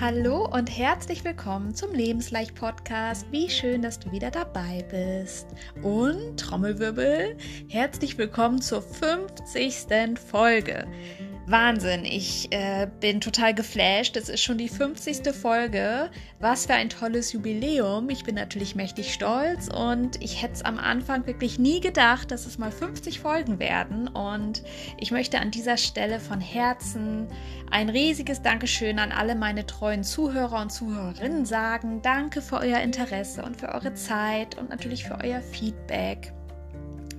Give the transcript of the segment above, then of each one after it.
Hallo und herzlich willkommen zum Lebensleicht Podcast. Wie schön, dass du wieder dabei bist. Und Trommelwirbel, herzlich willkommen zur 50. Folge. Wahnsinn, ich äh, bin total geflasht. Es ist schon die 50. Folge. Was für ein tolles Jubiläum. Ich bin natürlich mächtig stolz und ich hätte es am Anfang wirklich nie gedacht, dass es mal 50 Folgen werden. Und ich möchte an dieser Stelle von Herzen ein riesiges Dankeschön an alle meine treuen Zuhörer und Zuhörerinnen sagen. Danke für euer Interesse und für eure Zeit und natürlich für euer Feedback.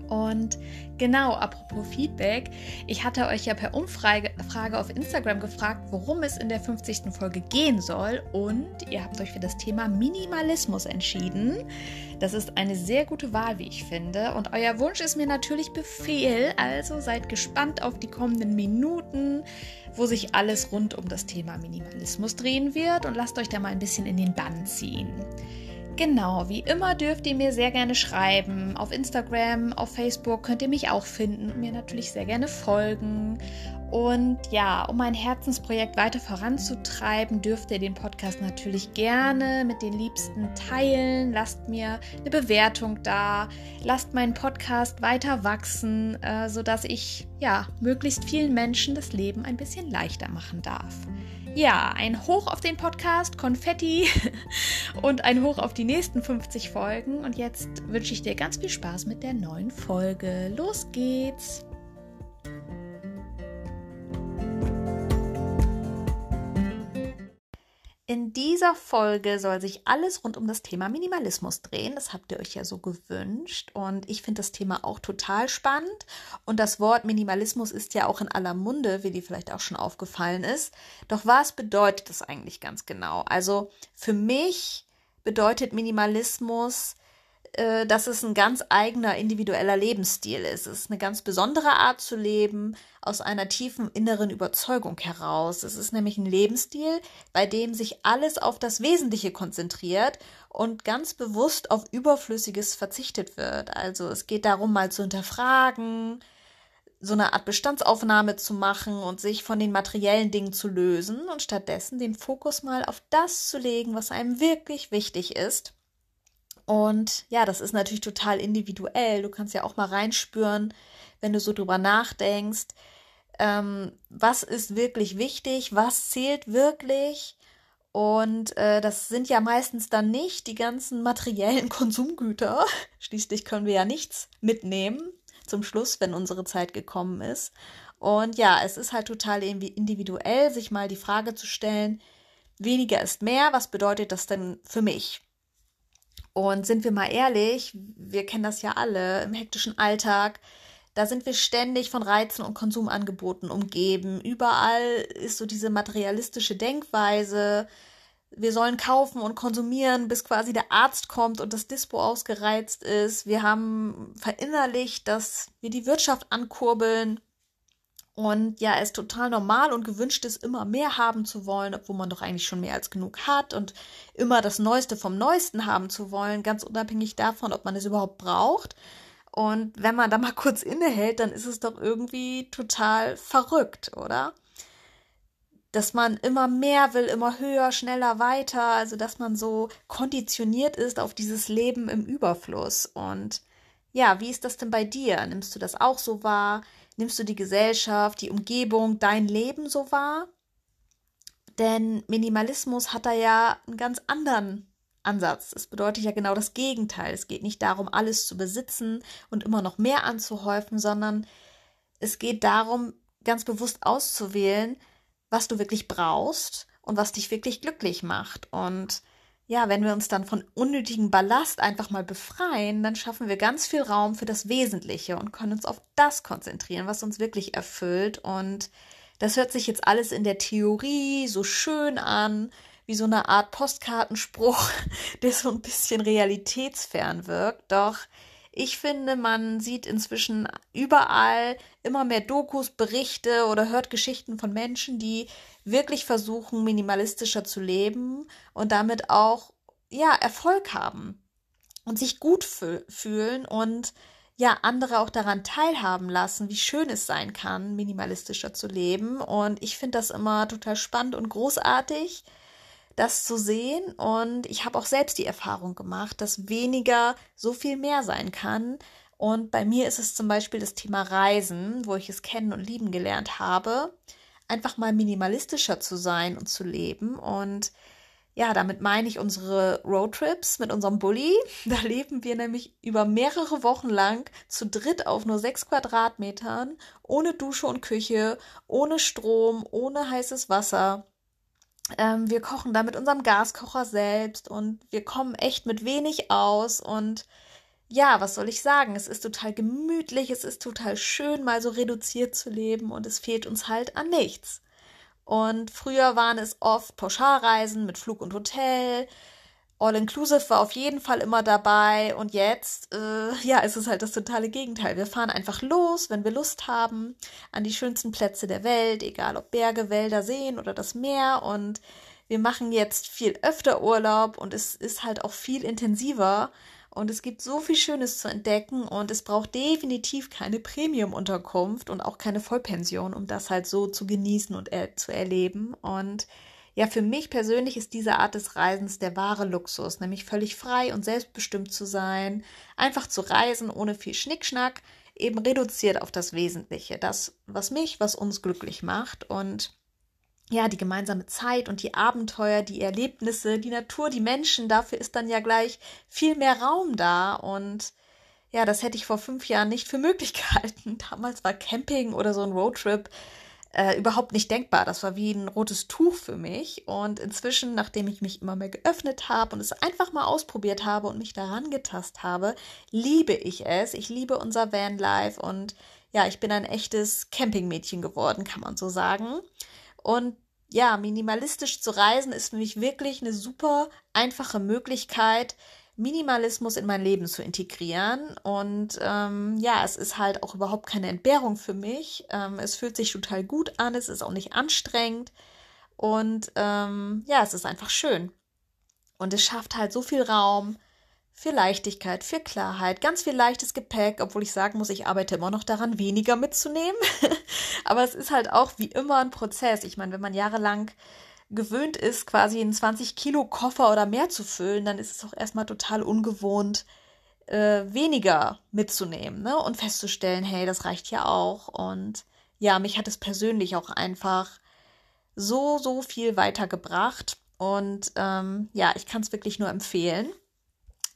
Und genau, apropos Feedback, ich hatte euch ja per Umfrage auf Instagram gefragt, worum es in der 50. Folge gehen soll. Und ihr habt euch für das Thema Minimalismus entschieden. Das ist eine sehr gute Wahl, wie ich finde. Und euer Wunsch ist mir natürlich Befehl. Also seid gespannt auf die kommenden Minuten, wo sich alles rund um das Thema Minimalismus drehen wird. Und lasst euch da mal ein bisschen in den Bann ziehen. Genau, wie immer dürft ihr mir sehr gerne schreiben. Auf Instagram, auf Facebook könnt ihr mich auch finden und mir natürlich sehr gerne folgen. Und ja, um mein Herzensprojekt weiter voranzutreiben, dürft ihr den Podcast natürlich gerne mit den Liebsten teilen. Lasst mir eine Bewertung da. Lasst meinen Podcast weiter wachsen, äh, sodass ich ja möglichst vielen Menschen das Leben ein bisschen leichter machen darf. Ja, ein Hoch auf den Podcast, Konfetti und ein Hoch auf die nächsten 50 Folgen. Und jetzt wünsche ich dir ganz viel Spaß mit der neuen Folge. Los geht's! In dieser Folge soll sich alles rund um das Thema Minimalismus drehen. Das habt ihr euch ja so gewünscht. Und ich finde das Thema auch total spannend. Und das Wort Minimalismus ist ja auch in aller Munde, wie dir vielleicht auch schon aufgefallen ist. Doch was bedeutet das eigentlich ganz genau? Also für mich bedeutet Minimalismus äh, dass es ein ganz eigener individueller Lebensstil ist. Es ist eine ganz besondere Art zu leben, aus einer tiefen inneren Überzeugung heraus. Es ist nämlich ein Lebensstil, bei dem sich alles auf das Wesentliche konzentriert und ganz bewusst auf Überflüssiges verzichtet wird. Also es geht darum, mal zu hinterfragen, so eine Art Bestandsaufnahme zu machen und sich von den materiellen Dingen zu lösen und stattdessen den Fokus mal auf das zu legen, was einem wirklich wichtig ist und ja, das ist natürlich total individuell. Du kannst ja auch mal reinspüren, wenn du so drüber nachdenkst, ähm, was ist wirklich wichtig, was zählt wirklich. Und äh, das sind ja meistens dann nicht die ganzen materiellen Konsumgüter. Schließlich können wir ja nichts mitnehmen zum Schluss, wenn unsere Zeit gekommen ist. Und ja, es ist halt total individuell, sich mal die Frage zu stellen, weniger ist mehr, was bedeutet das denn für mich? Und sind wir mal ehrlich, wir kennen das ja alle im hektischen Alltag. Da sind wir ständig von Reizen und Konsumangeboten umgeben. Überall ist so diese materialistische Denkweise. Wir sollen kaufen und konsumieren, bis quasi der Arzt kommt und das Dispo ausgereizt ist. Wir haben verinnerlicht, dass wir die Wirtschaft ankurbeln und ja, es total normal und gewünscht ist, immer mehr haben zu wollen, obwohl man doch eigentlich schon mehr als genug hat und immer das Neueste vom Neuesten haben zu wollen, ganz unabhängig davon, ob man es überhaupt braucht. Und wenn man da mal kurz innehält, dann ist es doch irgendwie total verrückt, oder? Dass man immer mehr will, immer höher, schneller, weiter, also dass man so konditioniert ist auf dieses Leben im Überfluss. Und ja, wie ist das denn bei dir? Nimmst du das auch so wahr? Nimmst du die Gesellschaft, die Umgebung, dein Leben so wahr? Denn Minimalismus hat da ja einen ganz anderen Ansatz. Es bedeutet ja genau das Gegenteil. Es geht nicht darum, alles zu besitzen und immer noch mehr anzuhäufen, sondern es geht darum, ganz bewusst auszuwählen, was du wirklich brauchst und was dich wirklich glücklich macht. Und ja, wenn wir uns dann von unnötigem Ballast einfach mal befreien, dann schaffen wir ganz viel Raum für das Wesentliche und können uns auf das konzentrieren, was uns wirklich erfüllt. Und das hört sich jetzt alles in der Theorie so schön an, wie so eine Art Postkartenspruch, der so ein bisschen realitätsfern wirkt. Doch ich finde, man sieht inzwischen überall immer mehr Dokus, Berichte oder hört Geschichten von Menschen, die wirklich versuchen, minimalistischer zu leben und damit auch ja Erfolg haben und sich gut fühlen und ja andere auch daran teilhaben lassen, wie schön es sein kann, minimalistischer zu leben. Und ich finde das immer total spannend und großartig, das zu sehen. Und ich habe auch selbst die Erfahrung gemacht, dass weniger so viel mehr sein kann. Und bei mir ist es zum Beispiel das Thema Reisen, wo ich es kennen und lieben gelernt habe, einfach mal minimalistischer zu sein und zu leben. Und ja, damit meine ich unsere Roadtrips mit unserem Bulli. Da leben wir nämlich über mehrere Wochen lang zu dritt auf nur sechs Quadratmetern, ohne Dusche und Küche, ohne Strom, ohne heißes Wasser. Ähm, wir kochen da mit unserem Gaskocher selbst und wir kommen echt mit wenig aus und ja, was soll ich sagen? Es ist total gemütlich, es ist total schön, mal so reduziert zu leben und es fehlt uns halt an nichts. Und früher waren es oft Pauschalreisen mit Flug und Hotel. All-Inclusive war auf jeden Fall immer dabei. Und jetzt, äh, ja, ist es halt das totale Gegenteil. Wir fahren einfach los, wenn wir Lust haben, an die schönsten Plätze der Welt, egal ob Berge, Wälder, Seen oder das Meer. Und wir machen jetzt viel öfter Urlaub und es ist halt auch viel intensiver. Und es gibt so viel Schönes zu entdecken und es braucht definitiv keine Premium-Unterkunft und auch keine Vollpension, um das halt so zu genießen und er zu erleben. Und ja, für mich persönlich ist diese Art des Reisens der wahre Luxus, nämlich völlig frei und selbstbestimmt zu sein, einfach zu reisen ohne viel Schnickschnack, eben reduziert auf das Wesentliche, das, was mich, was uns glücklich macht und ja, die gemeinsame Zeit und die Abenteuer, die Erlebnisse, die Natur, die Menschen, dafür ist dann ja gleich viel mehr Raum da und ja, das hätte ich vor fünf Jahren nicht für möglich gehalten. Damals war Camping oder so ein Roadtrip äh, überhaupt nicht denkbar. Das war wie ein rotes Tuch für mich. Und inzwischen, nachdem ich mich immer mehr geöffnet habe und es einfach mal ausprobiert habe und mich daran getastet habe, liebe ich es. Ich liebe unser Vanlife und ja, ich bin ein echtes Campingmädchen geworden, kann man so sagen. Und ja, minimalistisch zu reisen ist für mich wirklich eine super einfache Möglichkeit, Minimalismus in mein Leben zu integrieren. Und ähm, ja, es ist halt auch überhaupt keine Entbehrung für mich. Ähm, es fühlt sich total gut an, es ist auch nicht anstrengend. Und ähm, ja, es ist einfach schön. Und es schafft halt so viel Raum für Leichtigkeit, für Klarheit, ganz viel leichtes Gepäck, obwohl ich sagen muss, ich arbeite immer noch daran, weniger mitzunehmen. Aber es ist halt auch wie immer ein Prozess. Ich meine, wenn man jahrelang gewöhnt ist, quasi einen 20 Kilo Koffer oder mehr zu füllen, dann ist es auch erstmal total ungewohnt, äh, weniger mitzunehmen ne? und festzustellen, hey, das reicht ja auch. Und ja, mich hat es persönlich auch einfach so, so viel weitergebracht. Und ähm, ja, ich kann es wirklich nur empfehlen,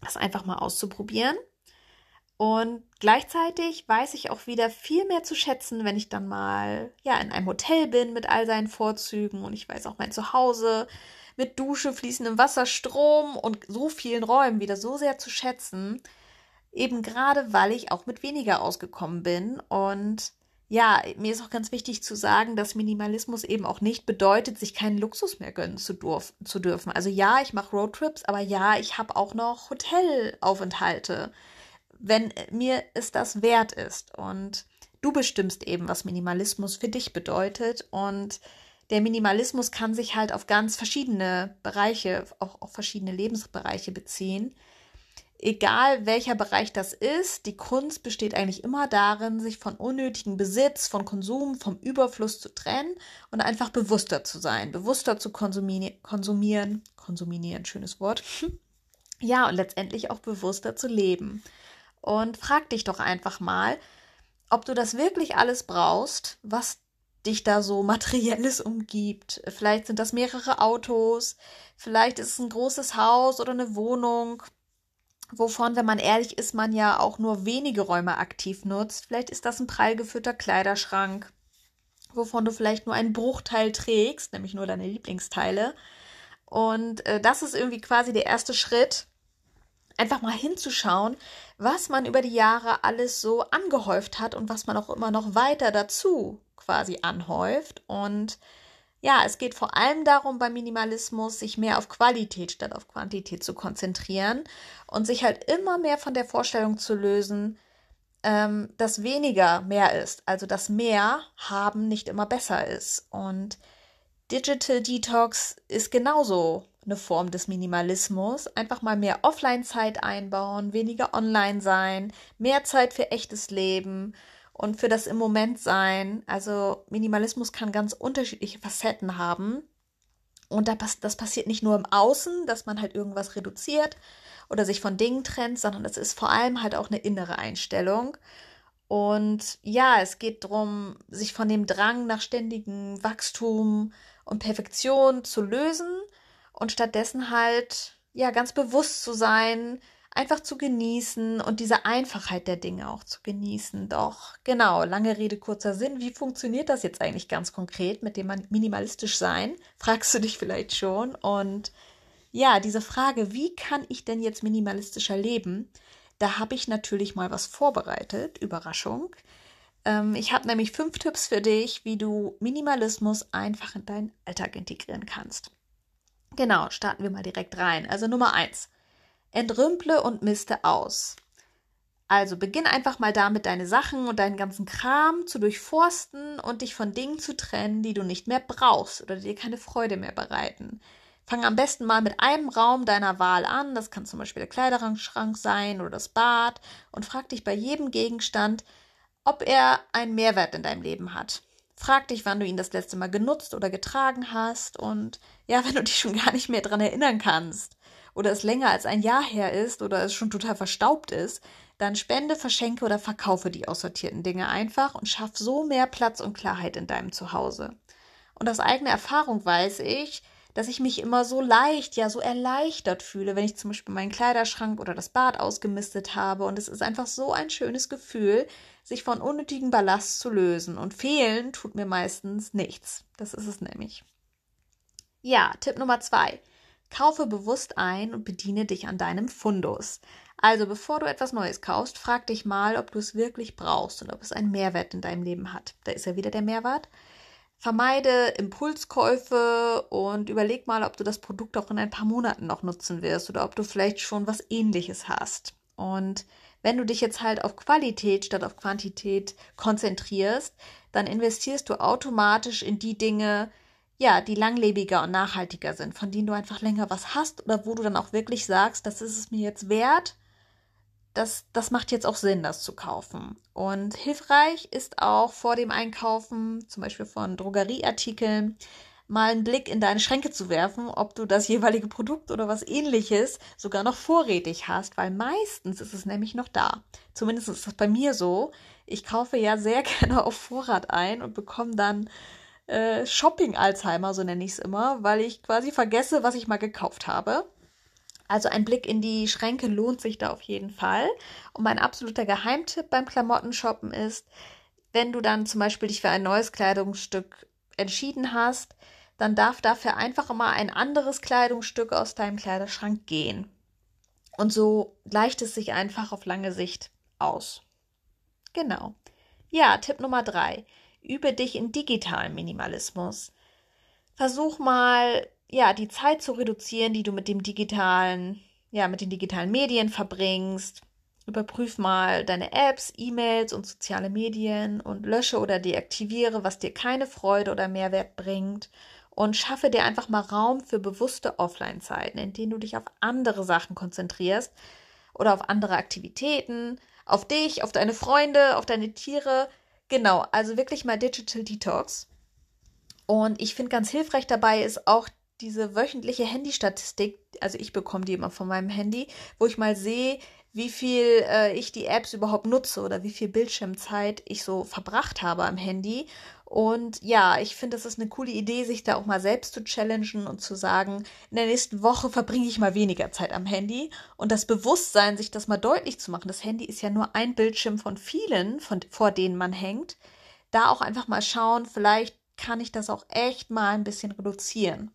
das einfach mal auszuprobieren. Und gleichzeitig weiß ich auch wieder viel mehr zu schätzen, wenn ich dann mal ja in einem Hotel bin mit all seinen Vorzügen und ich weiß auch mein Zuhause mit Dusche, fließendem Wasser, Strom und so vielen Räumen wieder so sehr zu schätzen. Eben gerade, weil ich auch mit weniger ausgekommen bin. Und ja, mir ist auch ganz wichtig zu sagen, dass Minimalismus eben auch nicht bedeutet, sich keinen Luxus mehr gönnen zu, zu dürfen. Also ja, ich mache Roadtrips, aber ja, ich habe auch noch Hotelaufenthalte wenn mir es das wert ist. Und du bestimmst eben, was Minimalismus für dich bedeutet. Und der Minimalismus kann sich halt auf ganz verschiedene Bereiche, auch auf verschiedene Lebensbereiche beziehen. Egal welcher Bereich das ist, die Kunst besteht eigentlich immer darin, sich von unnötigem Besitz, von Konsum, vom Überfluss zu trennen und einfach bewusster zu sein, bewusster zu konsumieren, konsumieren, konsumieren, schönes Wort. Ja, und letztendlich auch bewusster zu leben und frag dich doch einfach mal, ob du das wirklich alles brauchst, was dich da so materielles umgibt. Vielleicht sind das mehrere Autos, vielleicht ist es ein großes Haus oder eine Wohnung, wovon, wenn man ehrlich ist, man ja auch nur wenige Räume aktiv nutzt. Vielleicht ist das ein prall geführter Kleiderschrank, wovon du vielleicht nur einen Bruchteil trägst, nämlich nur deine Lieblingsteile. Und äh, das ist irgendwie quasi der erste Schritt, einfach mal hinzuschauen, was man über die Jahre alles so angehäuft hat und was man auch immer noch weiter dazu quasi anhäuft. Und ja, es geht vor allem darum, beim Minimalismus sich mehr auf Qualität statt auf Quantität zu konzentrieren und sich halt immer mehr von der Vorstellung zu lösen, ähm, dass weniger mehr ist, also dass mehr haben nicht immer besser ist. Und Digital Detox ist genauso eine Form des Minimalismus. Einfach mal mehr Offline-Zeit einbauen, weniger online sein, mehr Zeit für echtes Leben und für das im Moment sein. Also Minimalismus kann ganz unterschiedliche Facetten haben. Und das passiert nicht nur im Außen, dass man halt irgendwas reduziert oder sich von Dingen trennt, sondern es ist vor allem halt auch eine innere Einstellung. Und ja, es geht darum, sich von dem Drang nach ständigem Wachstum und Perfektion zu lösen und stattdessen halt ja ganz bewusst zu sein, einfach zu genießen und diese Einfachheit der Dinge auch zu genießen. Doch, genau, lange Rede, kurzer Sinn. Wie funktioniert das jetzt eigentlich ganz konkret mit dem minimalistisch sein? Fragst du dich vielleicht schon. Und ja, diese Frage, wie kann ich denn jetzt minimalistischer leben? Da habe ich natürlich mal was vorbereitet. Überraschung. Ähm, ich habe nämlich fünf Tipps für dich, wie du Minimalismus einfach in deinen Alltag integrieren kannst. Genau, starten wir mal direkt rein. Also Nummer eins entrümple und miste aus. Also beginn einfach mal damit, deine Sachen und deinen ganzen Kram zu durchforsten und dich von Dingen zu trennen, die du nicht mehr brauchst oder dir keine Freude mehr bereiten. Fang am besten mal mit einem Raum deiner Wahl an, das kann zum Beispiel der Kleiderschrank sein oder das Bad, und frag dich bei jedem Gegenstand, ob er einen Mehrwert in deinem Leben hat. Frag dich, wann du ihn das letzte Mal genutzt oder getragen hast und ja, wenn du dich schon gar nicht mehr dran erinnern kannst oder es länger als ein Jahr her ist oder es schon total verstaubt ist, dann spende, verschenke oder verkaufe die aussortierten Dinge einfach und schaff so mehr Platz und Klarheit in deinem Zuhause. Und aus eigener Erfahrung weiß ich, dass ich mich immer so leicht, ja, so erleichtert fühle, wenn ich zum Beispiel meinen Kleiderschrank oder das Bad ausgemistet habe. Und es ist einfach so ein schönes Gefühl, sich von unnötigen Ballast zu lösen. Und fehlen tut mir meistens nichts. Das ist es nämlich. Ja, Tipp Nummer zwei. Kaufe bewusst ein und bediene dich an deinem Fundus. Also bevor du etwas Neues kaufst, frag dich mal, ob du es wirklich brauchst und ob es einen Mehrwert in deinem Leben hat. Da ist ja wieder der Mehrwert. Vermeide Impulskäufe und überleg mal, ob du das Produkt auch in ein paar Monaten noch nutzen wirst oder ob du vielleicht schon was ähnliches hast. Und wenn du dich jetzt halt auf Qualität statt auf Quantität konzentrierst, dann investierst du automatisch in die Dinge, ja, die langlebiger und nachhaltiger sind, von denen du einfach länger was hast oder wo du dann auch wirklich sagst, das ist es mir jetzt wert, das, das macht jetzt auch Sinn, das zu kaufen. Und hilfreich ist auch vor dem Einkaufen, zum Beispiel von Drogerieartikeln, mal einen Blick in deine Schränke zu werfen, ob du das jeweilige Produkt oder was ähnliches sogar noch vorrätig hast, weil meistens ist es nämlich noch da. Zumindest ist das bei mir so. Ich kaufe ja sehr gerne auf Vorrat ein und bekomme dann äh, Shopping-Alzheimer, so nenne ich es immer, weil ich quasi vergesse, was ich mal gekauft habe. Also ein Blick in die Schränke lohnt sich da auf jeden Fall. Und mein absoluter Geheimtipp beim Klamottenshoppen ist, wenn du dann zum Beispiel dich für ein neues Kleidungsstück entschieden hast, dann darf dafür einfach immer ein anderes Kleidungsstück aus deinem Kleiderschrank gehen. Und so gleicht es sich einfach auf lange Sicht aus. Genau. Ja, Tipp Nummer drei. Übe dich in digitalen Minimalismus. Versuch mal, ja, die Zeit zu reduzieren, die du mit dem digitalen, ja, mit den digitalen Medien verbringst. Überprüf mal deine Apps, E-Mails und soziale Medien und lösche oder deaktiviere, was dir keine Freude oder Mehrwert bringt. Und schaffe dir einfach mal Raum für bewusste Offline-Zeiten, in denen du dich auf andere Sachen konzentrierst oder auf andere Aktivitäten, auf dich, auf deine Freunde, auf deine Tiere, Genau, also wirklich mal Digital Detox. Und ich finde ganz hilfreich dabei ist auch diese wöchentliche Handystatistik. Also ich bekomme die immer von meinem Handy, wo ich mal sehe, wie viel äh, ich die Apps überhaupt nutze oder wie viel Bildschirmzeit ich so verbracht habe am Handy. Und ja, ich finde, es ist eine coole Idee, sich da auch mal selbst zu challengen und zu sagen, in der nächsten Woche verbringe ich mal weniger Zeit am Handy. Und das Bewusstsein, sich das mal deutlich zu machen, das Handy ist ja nur ein Bildschirm von vielen, von, vor denen man hängt, da auch einfach mal schauen, vielleicht kann ich das auch echt mal ein bisschen reduzieren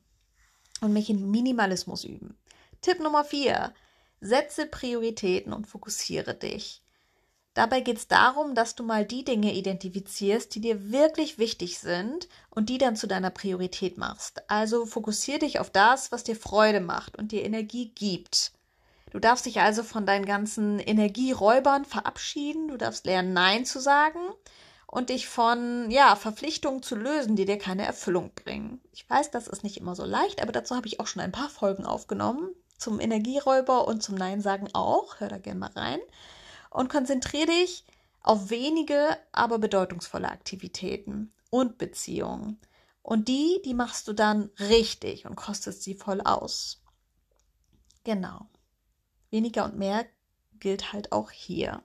und mich in Minimalismus üben. Tipp Nummer vier Setze Prioritäten und fokussiere dich. Dabei geht es darum, dass du mal die Dinge identifizierst, die dir wirklich wichtig sind und die dann zu deiner Priorität machst. Also fokussiere dich auf das, was dir Freude macht und dir Energie gibt. Du darfst dich also von deinen ganzen Energieräubern verabschieden. Du darfst lernen, Nein zu sagen und dich von ja, Verpflichtungen zu lösen, die dir keine Erfüllung bringen. Ich weiß, das ist nicht immer so leicht, aber dazu habe ich auch schon ein paar Folgen aufgenommen zum Energieräuber und zum Nein sagen auch. Hör da gerne mal rein. Und konzentriere dich auf wenige, aber bedeutungsvolle Aktivitäten und Beziehungen. Und die, die machst du dann richtig und kostest sie voll aus. Genau. Weniger und mehr gilt halt auch hier.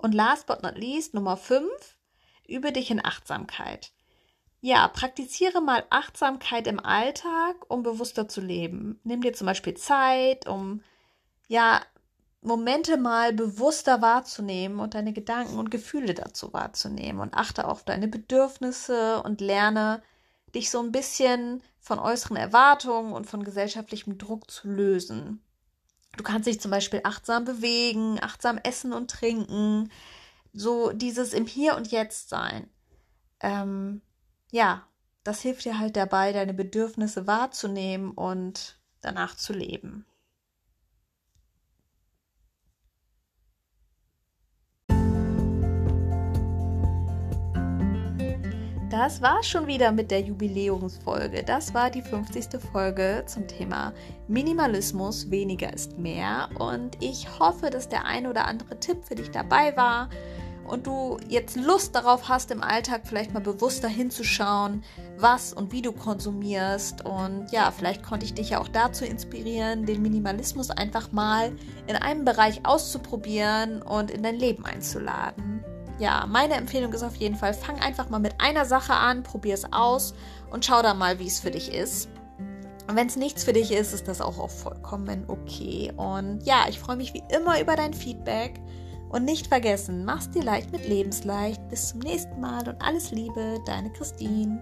Und last but not least, Nummer 5, übe dich in Achtsamkeit. Ja, praktiziere mal Achtsamkeit im Alltag, um bewusster zu leben. Nimm dir zum Beispiel Zeit, um ja Momente mal bewusster wahrzunehmen und deine Gedanken und Gefühle dazu wahrzunehmen und achte auf deine Bedürfnisse und lerne dich so ein bisschen von äußeren Erwartungen und von gesellschaftlichem Druck zu lösen. Du kannst dich zum Beispiel achtsam bewegen, achtsam essen und trinken, so dieses im Hier und Jetzt sein. Ähm, ja, das hilft dir halt dabei, deine Bedürfnisse wahrzunehmen und danach zu leben. Das war schon wieder mit der Jubiläumsfolge. Das war die 50. Folge zum Thema Minimalismus, weniger ist mehr. Und ich hoffe, dass der ein oder andere Tipp für dich dabei war und du jetzt Lust darauf hast, im Alltag vielleicht mal bewusster hinzuschauen, was und wie du konsumierst. Und ja, vielleicht konnte ich dich ja auch dazu inspirieren, den Minimalismus einfach mal in einem Bereich auszuprobieren und in dein Leben einzuladen ja, meine Empfehlung ist auf jeden Fall, fang einfach mal mit einer Sache an, probier es aus und schau dann mal, wie es für dich ist. Und wenn es nichts für dich ist, ist das auch, auch vollkommen okay. Und ja, ich freue mich wie immer über dein Feedback. Und nicht vergessen, mach's dir leicht mit Lebensleicht. Bis zum nächsten Mal und alles Liebe, deine Christine.